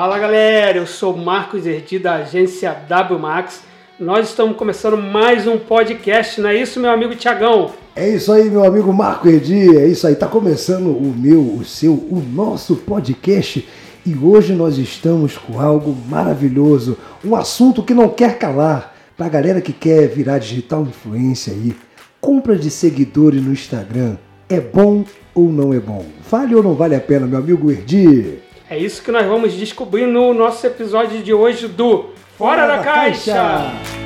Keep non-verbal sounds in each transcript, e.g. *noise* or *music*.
Fala galera, eu sou Marcos Erdi da agência WMAX. Nós estamos começando mais um podcast, não é isso, meu amigo Tiagão? É isso aí, meu amigo Marco Erdi, é isso aí, tá começando o meu, o seu, o nosso podcast e hoje nós estamos com algo maravilhoso, um assunto que não quer calar, pra galera que quer virar digital influência aí. Compra de seguidores no Instagram, é bom ou não é bom? Vale ou não vale a pena, meu amigo Erdi? É isso que nós vamos descobrir no nosso episódio de hoje do Fora, Fora da, da, Caixa. Caixa.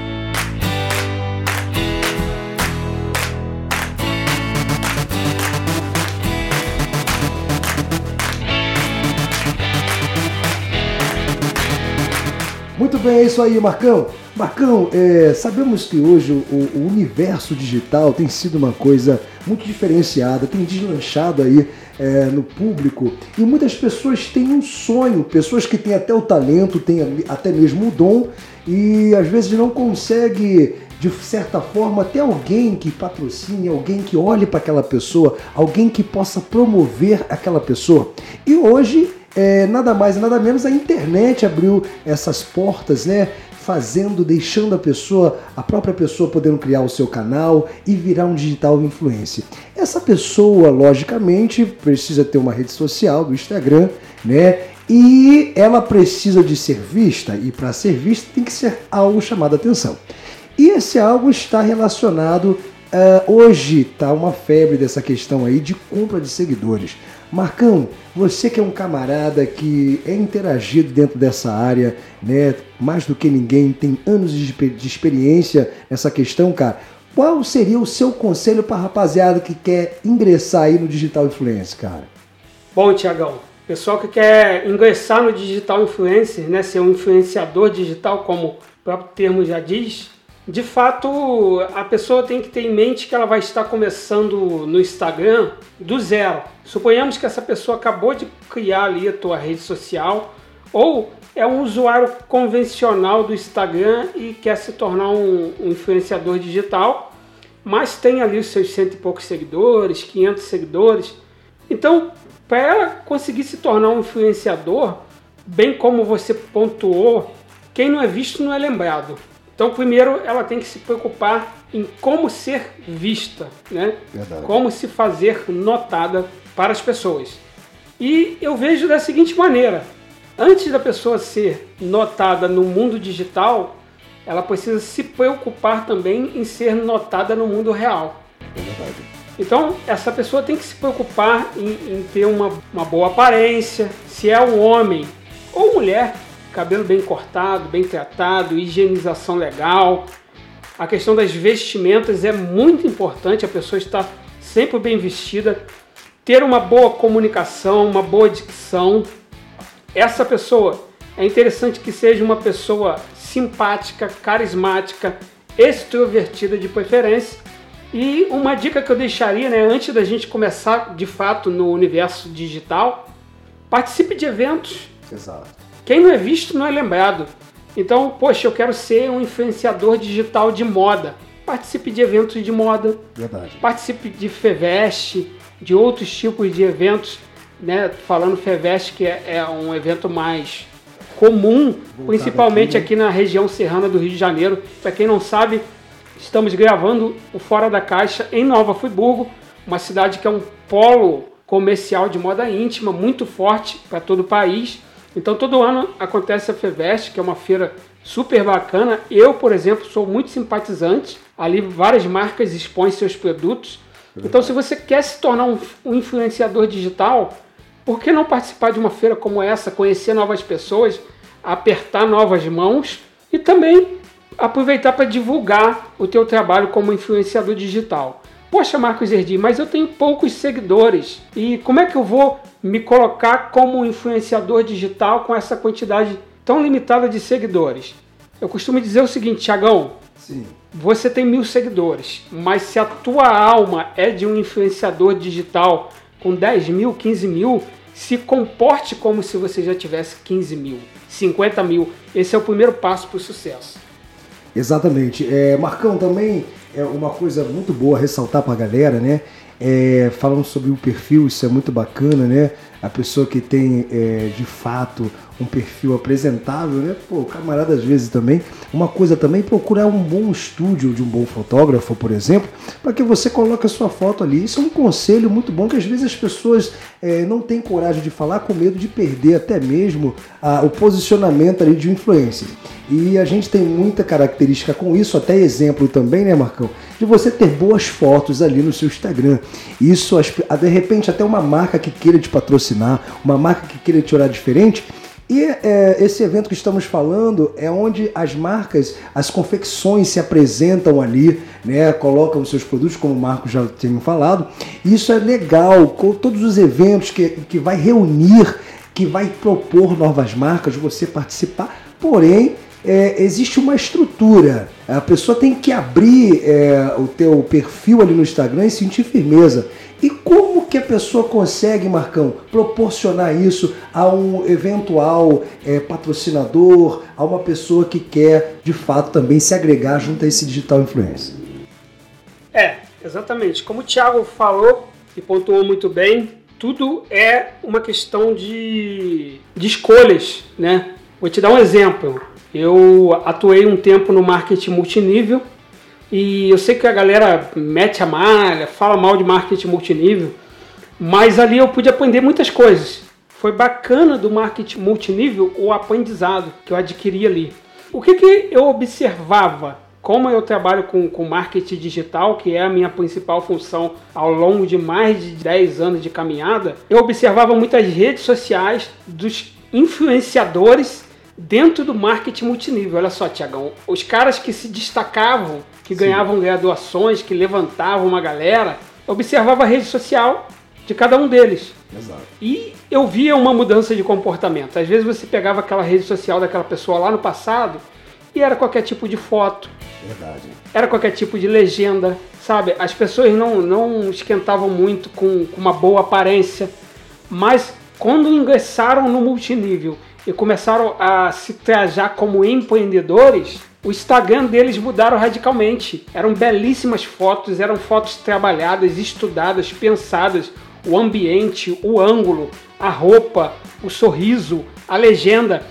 Muito bem, é isso aí, Marcão. Marcão, é, sabemos que hoje o, o, universo digital tem sido uma coisa muito diferenciada, tem deslanchado aí é, no público e muitas pessoas têm um sonho, pessoas que têm até o talento, têm até mesmo o dom e às vezes não consegue de certa forma ter alguém que patrocine, alguém que olhe para aquela pessoa, alguém que possa promover aquela pessoa. E hoje é, nada mais nada menos a internet abriu essas portas, né? fazendo, deixando a pessoa, a própria pessoa podendo criar o seu canal e virar um digital influencer. Essa pessoa, logicamente, precisa ter uma rede social do Instagram, né? E ela precisa de ser vista, e para ser vista tem que ser algo chamado atenção. E esse algo está relacionado. Uh, hoje está uma febre dessa questão aí de compra de seguidores. Marcão, você que é um camarada que é interagido dentro dessa área, né? Mais do que ninguém, tem anos de experiência nessa questão, cara. Qual seria o seu conselho para a rapaziada que quer ingressar aí no Digital Influencer, cara? Bom, Tiagão, pessoal que quer ingressar no Digital Influencer, né, ser um influenciador digital, como o próprio termo já diz, de fato, a pessoa tem que ter em mente que ela vai estar começando no Instagram do zero. Suponhamos que essa pessoa acabou de criar ali a tua rede social ou é um usuário convencional do Instagram e quer se tornar um, um influenciador digital, mas tem ali os seus cento e poucos seguidores, 500 seguidores. Então, para ela conseguir se tornar um influenciador, bem como você pontuou, quem não é visto não é lembrado. Então, primeiro, ela tem que se preocupar em como ser vista, né? Verdade. Como se fazer notada para as pessoas. E eu vejo da seguinte maneira: antes da pessoa ser notada no mundo digital, ela precisa se preocupar também em ser notada no mundo real. É verdade. Então, essa pessoa tem que se preocupar em, em ter uma, uma boa aparência, se é um homem ou mulher, cabelo bem cortado, bem tratado, higienização legal. A questão das vestimentas é muito importante, a pessoa está sempre bem vestida, ter uma boa comunicação, uma boa dicção. Essa pessoa é interessante que seja uma pessoa simpática, carismática, extrovertida de preferência. E uma dica que eu deixaria, né, antes da gente começar de fato no universo digital, participe de eventos. Exato quem não é visto não é lembrado. Então, poxa, eu quero ser um influenciador digital de moda. Participe de eventos de moda. Verdade. Participe de FEVEST, de outros tipos de eventos. Né? Falando FEVEST, que é, é um evento mais comum, Voltado principalmente aqui, aqui na região serrana do Rio de Janeiro. Para quem não sabe, estamos gravando o Fora da Caixa em Nova Friburgo, uma cidade que é um polo comercial de moda íntima muito forte para todo o país. Então todo ano acontece a FEVEST, que é uma feira super bacana. Eu, por exemplo, sou muito simpatizante. Ali várias marcas expõem seus produtos. Então se você quer se tornar um, um influenciador digital, por que não participar de uma feira como essa, conhecer novas pessoas, apertar novas mãos e também aproveitar para divulgar o teu trabalho como influenciador digital? Poxa, Marcos Erdi, mas eu tenho poucos seguidores. E como é que eu vou me colocar como influenciador digital com essa quantidade tão limitada de seguidores? Eu costumo dizer o seguinte, Tiagão. Sim. Você tem mil seguidores, mas se a tua alma é de um influenciador digital com 10 mil, 15 mil, se comporte como se você já tivesse 15 mil, 50 mil. Esse é o primeiro passo para o sucesso. Exatamente. É, Marcão, também é uma coisa muito boa ressaltar para a galera, né? É, falando sobre o perfil, isso é muito bacana, né? A pessoa que tem é, de fato um perfil apresentável, né? Pô, camarada às vezes também. Uma coisa também, procurar um bom estúdio de um bom fotógrafo, por exemplo, para que você coloque a sua foto ali. Isso é um conselho muito bom que às vezes as pessoas é, não têm coragem de falar com medo de perder até mesmo a, o posicionamento ali de influência. E a gente tem muita característica com isso, até exemplo também, né, Marcão? De você ter boas fotos ali no seu Instagram. Isso, de repente, até uma marca que queira te patrocinar, uma marca que queira te olhar diferente, e é, esse evento que estamos falando é onde as marcas, as confecções se apresentam ali, né? Colocam seus produtos, como o Marco já tinha falado. Isso é legal, com todos os eventos que, que vai reunir, que vai propor novas marcas, você participar. Porém, é, existe uma estrutura. A pessoa tem que abrir é, o teu perfil ali no Instagram e sentir firmeza. E como que a pessoa consegue, Marcão, proporcionar isso a um eventual é, patrocinador, a uma pessoa que quer, de fato, também se agregar junto a esse digital influencer? É, exatamente. Como o Thiago falou e pontuou muito bem, tudo é uma questão de, de escolhas, né? Vou te dar um exemplo. Eu atuei um tempo no marketing multinível e eu sei que a galera mete a malha, fala mal de marketing multinível, mas ali eu pude aprender muitas coisas. Foi bacana do marketing multinível o aprendizado que eu adquiri ali. O que, que eu observava? Como eu trabalho com, com marketing digital, que é a minha principal função ao longo de mais de 10 anos de caminhada, eu observava muitas redes sociais dos influenciadores dentro do marketing multinível. Olha só, Tiagão, os caras que se destacavam, que Sim. ganhavam graduações, que levantavam uma galera, observava a rede social de cada um deles. Exato. E eu via uma mudança de comportamento. Às vezes você pegava aquela rede social daquela pessoa lá no passado e era qualquer tipo de foto. Verdade. Era qualquer tipo de legenda, sabe? As pessoas não, não esquentavam muito com, com uma boa aparência, mas quando ingressaram no multinível e começaram a se trajar como empreendedores, o Instagram deles mudaram radicalmente. Eram belíssimas fotos, eram fotos trabalhadas, estudadas, pensadas, o ambiente, o ângulo, a roupa, o sorriso, a legenda.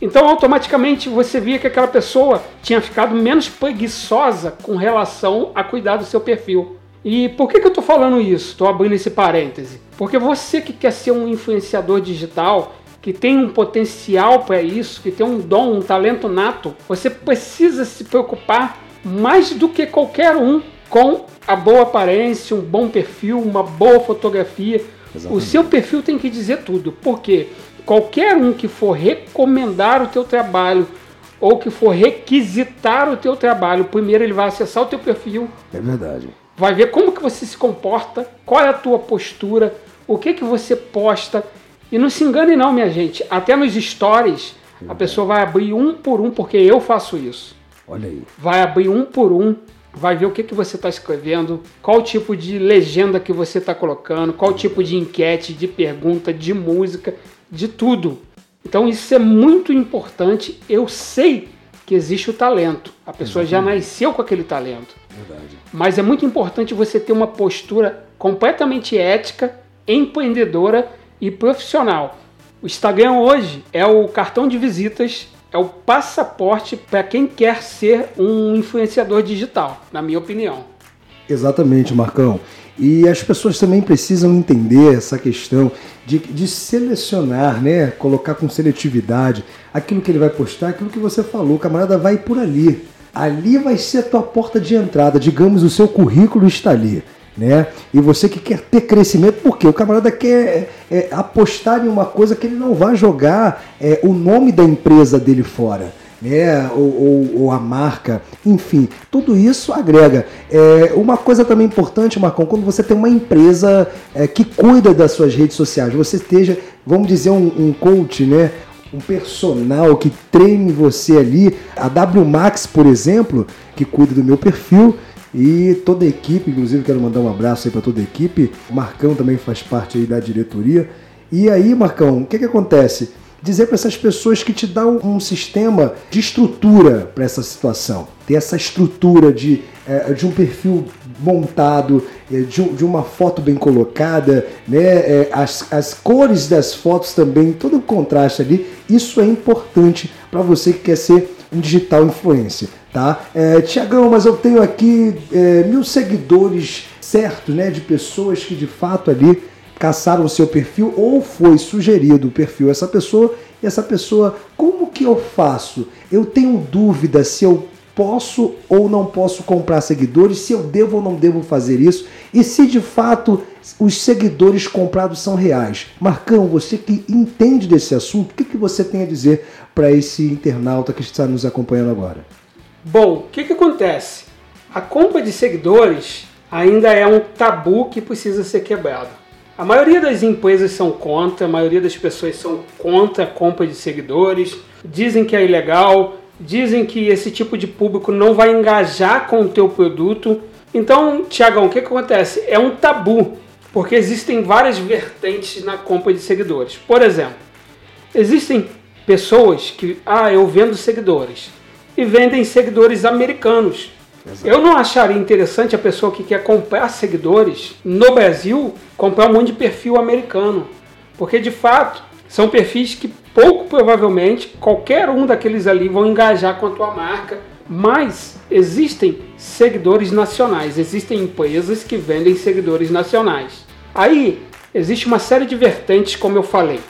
Então, automaticamente você via que aquela pessoa tinha ficado menos preguiçosa com relação a cuidar do seu perfil. E por que, que eu estou falando isso? Estou abrindo esse parêntese. Porque você que quer ser um influenciador digital, que tem um potencial para isso, que tem um dom, um talento nato, você precisa se preocupar mais do que qualquer um com a boa aparência, um bom perfil, uma boa fotografia. Exatamente. O seu perfil tem que dizer tudo, porque qualquer um que for recomendar o teu trabalho ou que for requisitar o teu trabalho, primeiro ele vai acessar o teu perfil. É verdade. Vai ver como que você se comporta, qual é a tua postura, o que que você posta, e não se engane não, minha gente. Até nos stories, a pessoa vai abrir um por um, porque eu faço isso. Olha aí. Vai abrir um por um, vai ver o que, que você está escrevendo, qual tipo de legenda que você está colocando, qual tipo de enquete, de pergunta, de música, de tudo. Então isso é muito importante. Eu sei que existe o talento. A pessoa já nasceu com aquele talento. Verdade. Mas é muito importante você ter uma postura completamente ética, empreendedora e profissional. O Instagram hoje é o cartão de visitas, é o passaporte para quem quer ser um influenciador digital, na minha opinião. Exatamente, Marcão. E as pessoas também precisam entender essa questão de, de selecionar, né? Colocar com seletividade aquilo que ele vai postar, aquilo que você falou, o camarada vai por ali. Ali vai ser a tua porta de entrada, digamos, o seu currículo está ali né? E você que quer ter crescimento, porque o camarada quer é, é, apostar em uma coisa que ele não vai jogar é, o nome da empresa dele fora. Né, ou, ou, ou, a marca, enfim, tudo isso agrega. É, uma coisa também importante, Marcão, quando você tem uma empresa é, que cuida das suas redes sociais, você esteja, vamos dizer, um, um coach, né? um personal que treine você ali. A W Max, por exemplo, que cuida do meu perfil, e toda a equipe, inclusive quero mandar um abraço aí para toda a equipe. O Marcão também faz parte aí da diretoria. E aí, Marcão, o que, que acontece? dizer para essas pessoas que te dão um sistema de estrutura para essa situação. Ter essa estrutura de, é, de um perfil montado, é, de, uma foto bem colocada, né? É, as, as cores das fotos também, todo o contraste ali, isso é importante para você que quer ser um digital influencer, tá? É, Tiagão, mas eu tenho aqui é, mil seguidores certos, né? De pessoas que de fato ali caçaram o seu perfil ou foi sugerido o perfil essa pessoa e essa pessoa, como que eu faço? Eu tenho dúvida se eu posso ou não posso comprar seguidores, se eu devo ou não devo fazer isso e se de fato os seguidores comprados são reais. Marcão, você que entende desse assunto, o que, que você tem a dizer para esse internauta que está nos acompanhando agora? Bom, o que, que acontece? A compra de seguidores ainda é um tabu que precisa ser quebrado. A maioria das empresas são contra, a maioria das pessoas são contra a compra de seguidores, dizem que é ilegal, dizem que esse tipo de público não vai engajar com o teu produto. Então, Tiagão, o que, que acontece? É um tabu, porque existem várias vertentes na compra de seguidores. Por exemplo, existem pessoas que, ah, eu vendo seguidores, e vendem seguidores americanos. Exato. Eu não acharia interessante a pessoa que quer comprar seguidores no Brasil comprar um monte de perfil americano. Porque de fato são perfis que pouco provavelmente qualquer um daqueles ali vão engajar com a tua marca. Mas existem seguidores nacionais, existem empresas que vendem seguidores nacionais. Aí existe uma série de vertentes, como eu falei.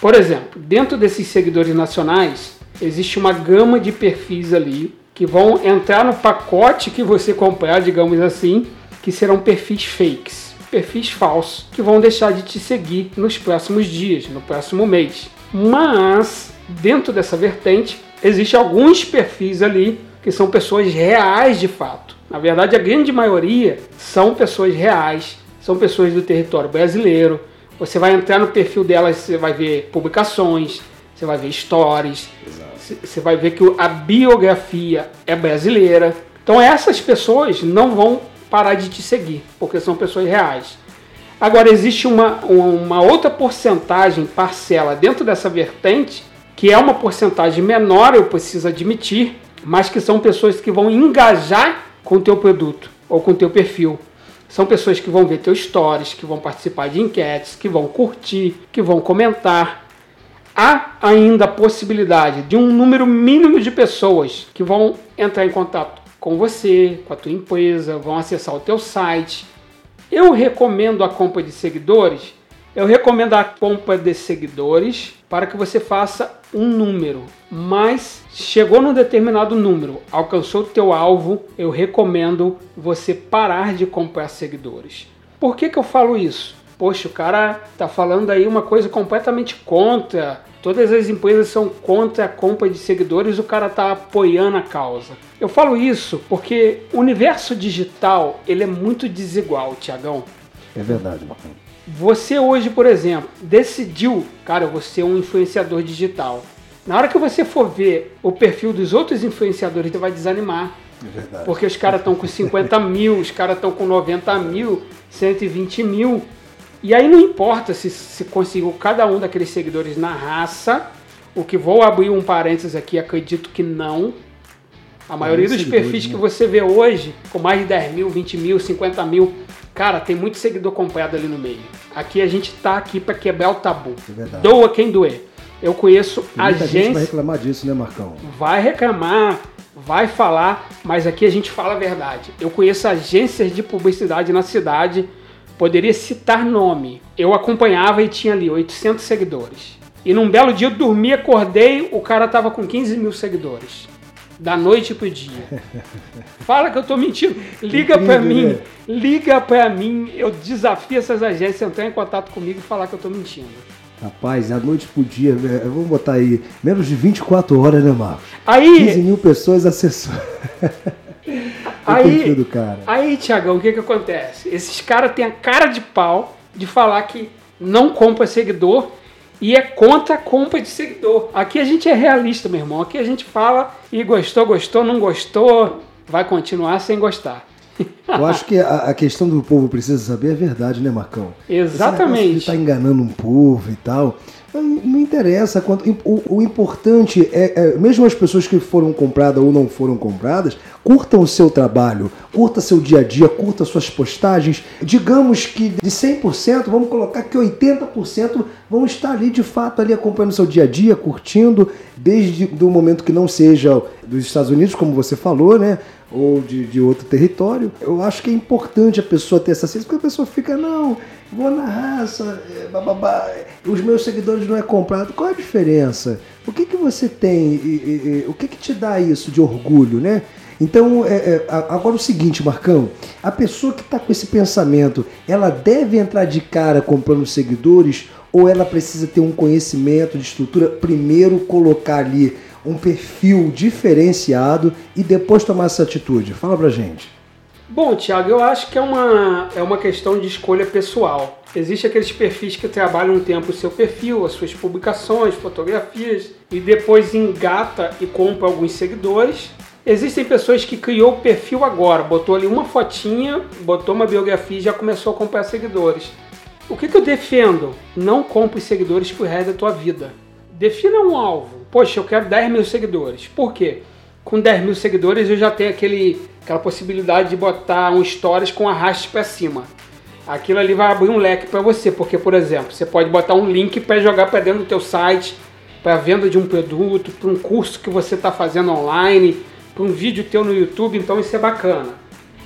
Por exemplo, dentro desses seguidores nacionais, existe uma gama de perfis ali que vão entrar no pacote que você comprar, digamos assim, que serão perfis fakes, perfis falsos, que vão deixar de te seguir nos próximos dias, no próximo mês. Mas, dentro dessa vertente, existe alguns perfis ali que são pessoas reais de fato. Na verdade, a grande maioria são pessoas reais, são pessoas do território brasileiro. Você vai entrar no perfil delas, você vai ver publicações, você vai ver stories, você vai ver que a biografia é brasileira. Então essas pessoas não vão parar de te seguir, porque são pessoas reais. Agora existe uma, uma outra porcentagem, parcela dentro dessa vertente, que é uma porcentagem menor, eu preciso admitir, mas que são pessoas que vão engajar com o teu produto ou com o teu perfil. São pessoas que vão ver teus stories, que vão participar de enquetes, que vão curtir, que vão comentar, há ainda a possibilidade de um número mínimo de pessoas que vão entrar em contato com você, com a tua empresa, vão acessar o teu site. Eu recomendo a compra de seguidores. Eu recomendo a compra de seguidores para que você faça um número, mas chegou num determinado número, alcançou o teu alvo, eu recomendo você parar de comprar seguidores. Por que, que eu falo isso? Poxa, o cara tá falando aí uma coisa completamente contra. Todas as empresas são contra a compra de seguidores, o cara tá apoiando a causa. Eu falo isso porque o universo digital, ele é muito desigual, Tiagão. É verdade, Marcão. Você hoje, por exemplo, decidiu, cara, eu vou ser um influenciador digital. Na hora que você for ver o perfil dos outros influenciadores, você vai desanimar. É verdade. Porque os caras estão com 50 mil, os caras estão com 90 mil, 120 mil. E aí não importa se, se conseguiu cada um daqueles seguidores na raça, o que vou abrir um parênteses aqui, acredito que não. A maioria dos perfis né? que você vê hoje, com mais de 10 mil, 20 mil, 50 mil, cara, tem muito seguidor comprado ali no meio. Aqui a gente tá aqui para quebrar o tabu. É Doa quem doer. Eu conheço agências. gente vai reclamar disso, né, Marcão? Vai reclamar, vai falar, mas aqui a gente fala a verdade. Eu conheço agências de publicidade na cidade Poderia citar nome. Eu acompanhava e tinha ali 800 seguidores. E num belo dia eu dormi, acordei, o cara tava com 15 mil seguidores. Da noite pro dia. *laughs* Fala que eu tô mentindo. Liga para mim. Né? Liga para mim. Eu desafio essas agências a entrar em contato comigo e falar que eu tô mentindo. Rapaz, da noite pro dia, né? vamos botar aí, menos de 24 horas, né, Marcos? Aí. 15 mil pessoas acessou. *laughs* aí, do cara. aí, Tiagão, o que que acontece? Esses caras têm a cara de pau de falar que não compra seguidor e é contra a compra de seguidor. Aqui a gente é realista, meu irmão. Aqui a gente fala e gostou, gostou, não gostou, vai continuar sem gostar. Eu acho que a, a, questão do povo precisa saber é verdade, né, Marcão? Exatamente. Ele está enganando um povo e tal. Não interessa. Quanto, o, o importante é, é, mesmo as pessoas que foram compradas ou não foram compradas, curtam o seu trabalho, curta seu dia a dia, curta suas postagens. Digamos que de 100%, vamos colocar que 80% vão estar ali de fato ali acompanhando seu dia a dia, curtindo, desde o momento que não seja dos Estados Unidos, como você falou, né? ou de, de outro território, eu acho que é importante a pessoa ter essa ciência, porque a pessoa fica, não, vou na raça, é, bababá, os meus seguidores não é comprado. Qual é a diferença? O que, que você tem? E, e, o que, que te dá isso de orgulho, né? Então, é, é, agora o seguinte, Marcão, a pessoa que está com esse pensamento, ela deve entrar de cara comprando seguidores ou ela precisa ter um conhecimento de estrutura, primeiro colocar ali um perfil diferenciado e depois tomar essa atitude? Fala pra gente. Bom, Thiago, eu acho que é uma, é uma questão de escolha pessoal. Existem aqueles perfis que trabalham um tempo o seu perfil, as suas publicações, fotografias, e depois engata e compra alguns seguidores. Existem pessoas que criou o perfil agora, botou ali uma fotinha, botou uma biografia e já começou a comprar seguidores. O que, que eu defendo? Não compre seguidores por resto da tua vida. Defina um alvo poxa, eu quero 10 mil seguidores. Por quê? Com 10 mil seguidores eu já tenho aquele, aquela possibilidade de botar um stories com arraste para cima. Aquilo ali vai abrir um leque para você, porque, por exemplo, você pode botar um link para jogar para dentro do teu site, para venda de um produto, para um curso que você está fazendo online, para um vídeo teu no YouTube, então isso é bacana.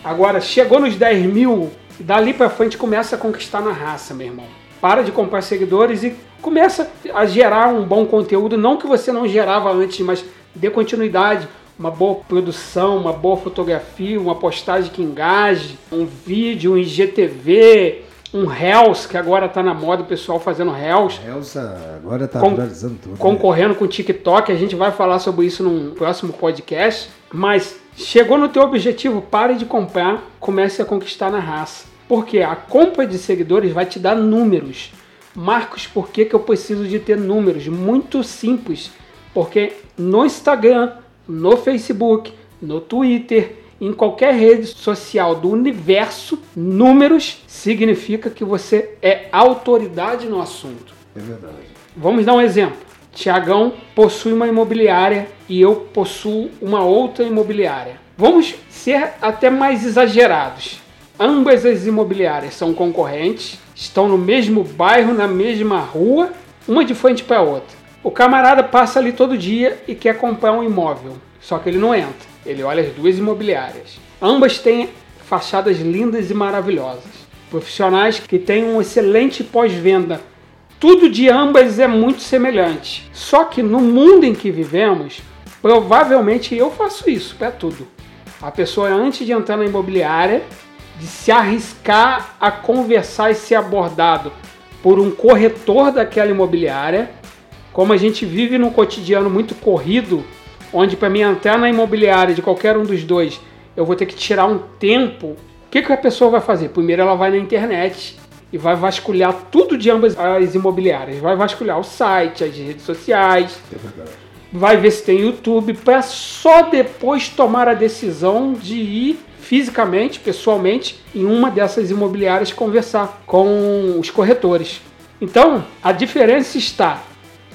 Agora, chegou nos 10 mil, dali para frente começa a conquistar na raça, meu irmão. Para de comprar seguidores e começa a gerar um bom conteúdo, não que você não gerava antes, mas dê continuidade, uma boa produção, uma boa fotografia, uma postagem que engaje, um vídeo, um IGTV, um Reels, que agora está na moda, o pessoal fazendo Reels. Reels agora está viralizando tudo. Né? Concorrendo né? com o TikTok, a gente vai falar sobre isso num próximo podcast. Mas chegou no teu objetivo, pare de comprar, comece a conquistar na raça. Porque a compra de seguidores vai te dar números. Marcos, por que, que eu preciso de ter números? Muito simples. Porque no Instagram, no Facebook, no Twitter, em qualquer rede social do universo, números significa que você é autoridade no assunto. É verdade. Vamos dar um exemplo. Tiagão possui uma imobiliária e eu possuo uma outra imobiliária. Vamos ser até mais exagerados. Ambas as imobiliárias são concorrentes, estão no mesmo bairro, na mesma rua, uma de frente para a outra. O camarada passa ali todo dia e quer comprar um imóvel, só que ele não entra. Ele olha as duas imobiliárias. Ambas têm fachadas lindas e maravilhosas. Profissionais que têm um excelente pós-venda. Tudo de ambas é muito semelhante. Só que no mundo em que vivemos, provavelmente eu faço isso para tudo. A pessoa antes de entrar na imobiliária de se arriscar a conversar e ser abordado por um corretor daquela imobiliária, como a gente vive num cotidiano muito corrido, onde para mim entrar na imobiliária de qualquer um dos dois, eu vou ter que tirar um tempo. O que, que a pessoa vai fazer? Primeiro ela vai na internet e vai vasculhar tudo de ambas as imobiliárias. Vai vasculhar o site, as redes sociais. É vai ver se tem YouTube, para só depois tomar a decisão de ir fisicamente, pessoalmente, em uma dessas imobiliárias conversar com os corretores. Então, a diferença está.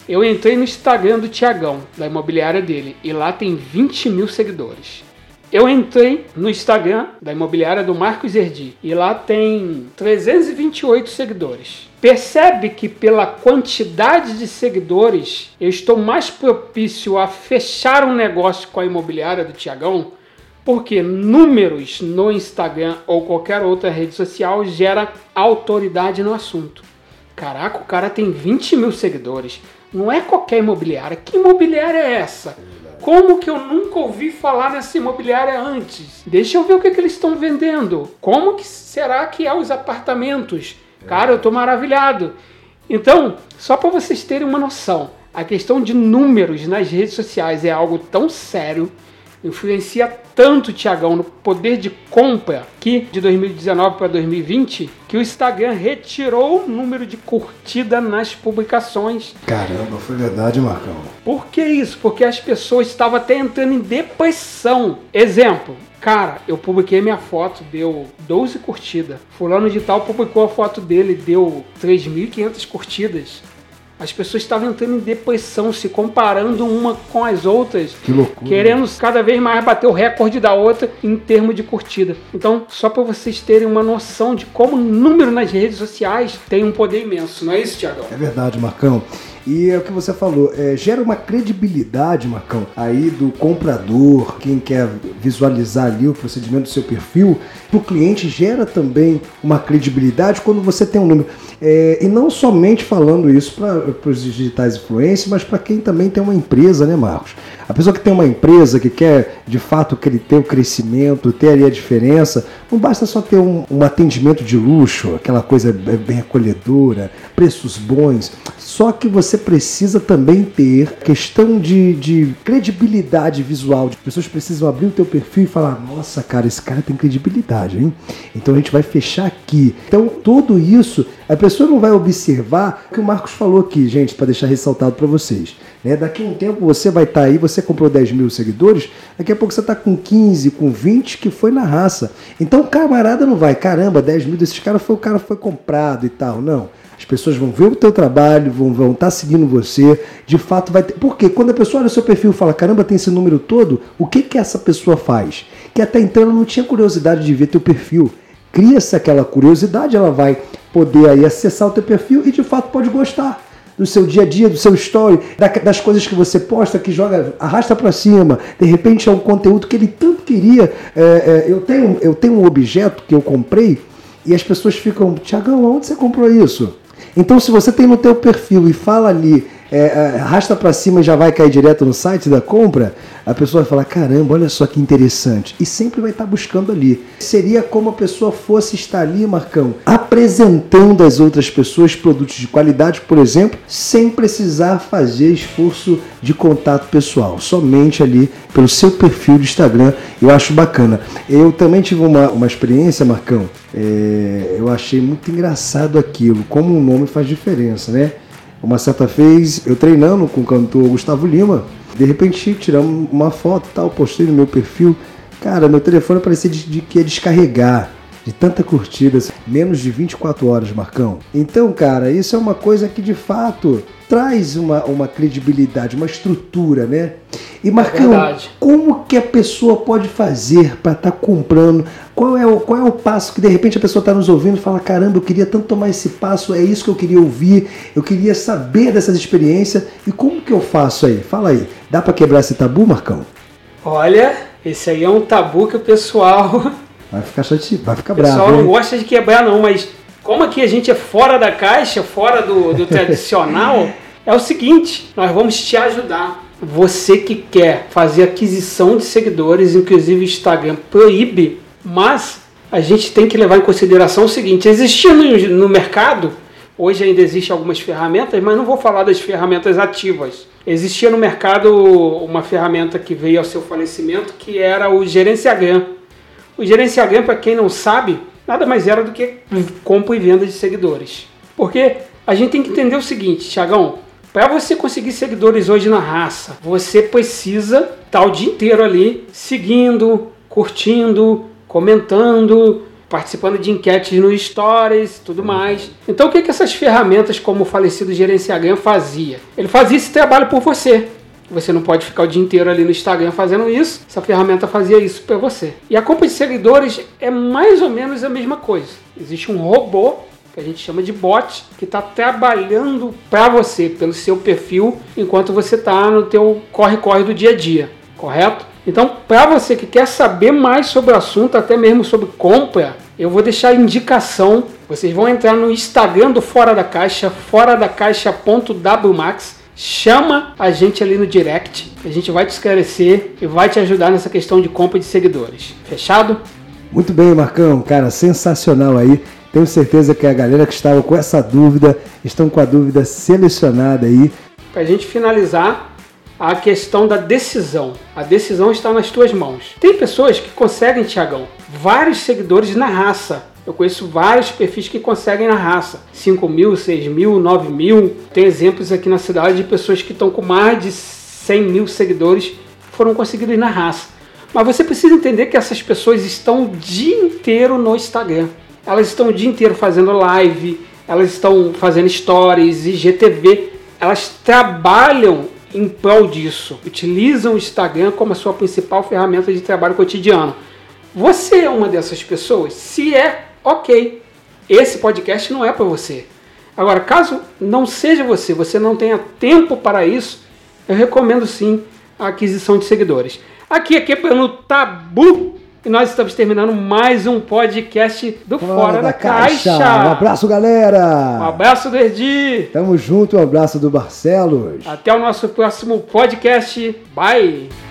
Eu entrei no Instagram do Tiagão, da imobiliária dele, e lá tem 20 mil seguidores. Eu entrei no Instagram da imobiliária do Marcos Erdi e lá tem 328 seguidores. Percebe que pela quantidade de seguidores eu estou mais propício a fechar um negócio com a imobiliária do Tiagão porque números no Instagram ou qualquer outra rede social gera autoridade no assunto. Caraca, o cara tem 20 mil seguidores. Não é qualquer imobiliária. Que imobiliária é essa? Como que eu nunca ouvi falar nessa imobiliária antes? Deixa eu ver o que, que eles estão vendendo. Como que será que é os apartamentos? Cara, eu estou maravilhado. Então, só para vocês terem uma noção, a questão de números nas redes sociais é algo tão sério influencia tanto, Tiagão, no poder de compra que de 2019 para 2020, que o Instagram retirou o número de curtida nas publicações. Caramba, foi verdade, Marcão. Por que isso? Porque as pessoas estavam até entrando em depressão. Exemplo, Cara, eu publiquei minha foto, deu 12 curtidas. Fulano de tal publicou a foto dele, deu 3.500 curtidas. As pessoas estavam entrando em depressão, se comparando uma com as outras. Que loucura. Querendo cada vez mais bater o recorde da outra em termos de curtida. Então, só para vocês terem uma noção de como o número nas redes sociais tem um poder imenso, não é isso, Tiagão? É verdade, Marcão. E é o que você falou, é, gera uma credibilidade, Marcão, aí do comprador, quem quer visualizar ali o procedimento do seu perfil, para o cliente gera também uma credibilidade quando você tem um número. É, e não somente falando isso para os digitais influencers, mas para quem também tem uma empresa, né, Marcos? A pessoa que tem uma empresa que quer de fato ter o crescimento, ter ali a diferença, não basta só ter um, um atendimento de luxo, aquela coisa bem acolhedora, preços bons. Só que você precisa também ter questão de, de credibilidade visual. As pessoas precisam abrir o teu perfil e falar: nossa, cara, esse cara tem credibilidade, hein? Então a gente vai fechar aqui. Então tudo isso, a pessoa não vai observar o que o Marcos falou aqui, gente, para deixar ressaltado para vocês. Né? Daqui a um tempo você vai estar tá aí, você comprou 10 mil seguidores, daqui a pouco você está com 15, com 20, que foi na raça. Então o camarada não vai, caramba, 10 mil desses caras foi o cara foi comprado e tal. Não. As pessoas vão ver o teu trabalho, vão estar vão tá seguindo você, de fato vai ter. Porque quando a pessoa olha o seu perfil e fala, caramba, tem esse número todo, o que, que essa pessoa faz? Que até então ela não tinha curiosidade de ver teu perfil. Cria-se aquela curiosidade, ela vai poder aí acessar o teu perfil e de fato pode gostar do seu dia a dia, do seu story, das coisas que você posta, que joga, arrasta para cima. De repente é um conteúdo que ele tanto queria. É, é, eu, tenho, eu tenho um objeto que eu comprei e as pessoas ficam, Tiagão, onde você comprou isso? Então, se você tem no teu perfil e fala ali é, é, arrasta para cima e já vai cair direto no site da compra, a pessoa vai falar: caramba, olha só que interessante. E sempre vai estar tá buscando ali. Seria como a pessoa fosse estar ali, Marcão, apresentando às outras pessoas produtos de qualidade, por exemplo, sem precisar fazer esforço de contato pessoal, somente ali pelo seu perfil de Instagram. Eu acho bacana. Eu também tive uma, uma experiência, Marcão. É, eu achei muito engraçado aquilo, como o nome faz diferença, né? Uma certa vez, eu treinando com o cantor Gustavo Lima, de repente tiramos uma foto e tal, postei no meu perfil. Cara, meu telefone parecia de, de que ia descarregar de tanta curtida, menos de 24 horas, Marcão. Então, cara, isso é uma coisa que de fato traz uma, uma credibilidade, uma estrutura, né? E Marcão, é como que a pessoa pode fazer para estar tá comprando? Qual é, o, qual é o passo que de repente a pessoa está nos ouvindo e fala: caramba, eu queria tanto tomar esse passo, é isso que eu queria ouvir, eu queria saber dessas experiências. E como que eu faço aí? Fala aí, dá para quebrar esse tabu, Marcão? Olha, esse aí é um tabu que o pessoal. Vai ficar chateado, vai ficar bravo. O pessoal não gosta de quebrar, não, mas como aqui a gente é fora da caixa, fora do, do tradicional, *laughs* é o seguinte: nós vamos te ajudar você que quer fazer aquisição de seguidores, inclusive o Instagram proíbe, mas a gente tem que levar em consideração o seguinte: existia no, no mercado, hoje ainda existem algumas ferramentas, mas não vou falar das ferramentas ativas. Existia no mercado uma ferramenta que veio ao seu falecimento que era o Gerenciagram. O Gerenciagram, para quem não sabe, nada mais era do que compra e venda de seguidores. Porque a gente tem que entender o seguinte, Tiagão, para você conseguir seguidores hoje na raça, você precisa estar o dia inteiro ali seguindo, curtindo, comentando, participando de enquetes no Stories, tudo mais. Então o que, que essas ferramentas como o falecido Gerenciagram fazia? Ele fazia esse trabalho por você. Você não pode ficar o dia inteiro ali no Instagram fazendo isso. Essa ferramenta fazia isso para você. E a compra de seguidores é mais ou menos a mesma coisa. Existe um robô que a gente chama de bot, que está trabalhando para você, pelo seu perfil, enquanto você está no teu corre-corre do dia a dia, correto? Então, para você que quer saber mais sobre o assunto, até mesmo sobre compra, eu vou deixar indicação. Vocês vão entrar no Instagram do Fora da Caixa, fora da caixa.wmax. Chama a gente ali no direct, a gente vai te esclarecer e vai te ajudar nessa questão de compra de seguidores. Fechado? Muito bem, Marcão, cara, sensacional aí. Tenho certeza que a galera que estava com essa dúvida estão com a dúvida selecionada aí. Para a gente finalizar, a questão da decisão. A decisão está nas tuas mãos. Tem pessoas que conseguem, Tiagão, vários seguidores na raça. Eu conheço vários perfis que conseguem na raça. 5 mil, 6 mil, 9 mil. Tem exemplos aqui na cidade de pessoas que estão com mais de 100 mil seguidores foram conseguidos na raça. Mas você precisa entender que essas pessoas estão o dia inteiro no Instagram. Elas estão o dia inteiro fazendo live, elas estão fazendo stories, IGTV. Elas trabalham em prol disso, utilizam o Instagram como a sua principal ferramenta de trabalho cotidiano. Você é uma dessas pessoas? Se é, ok. Esse podcast não é para você. Agora, caso não seja você, você não tenha tempo para isso, eu recomendo sim a aquisição de seguidores. Aqui é pelo Tabu e nós estamos terminando mais um podcast do Fora, Fora da, da Caixa. Caixa. Um abraço, galera. Um abraço do Erdi. Tamo junto, um abraço do Barcelos. Até o nosso próximo podcast. Bye.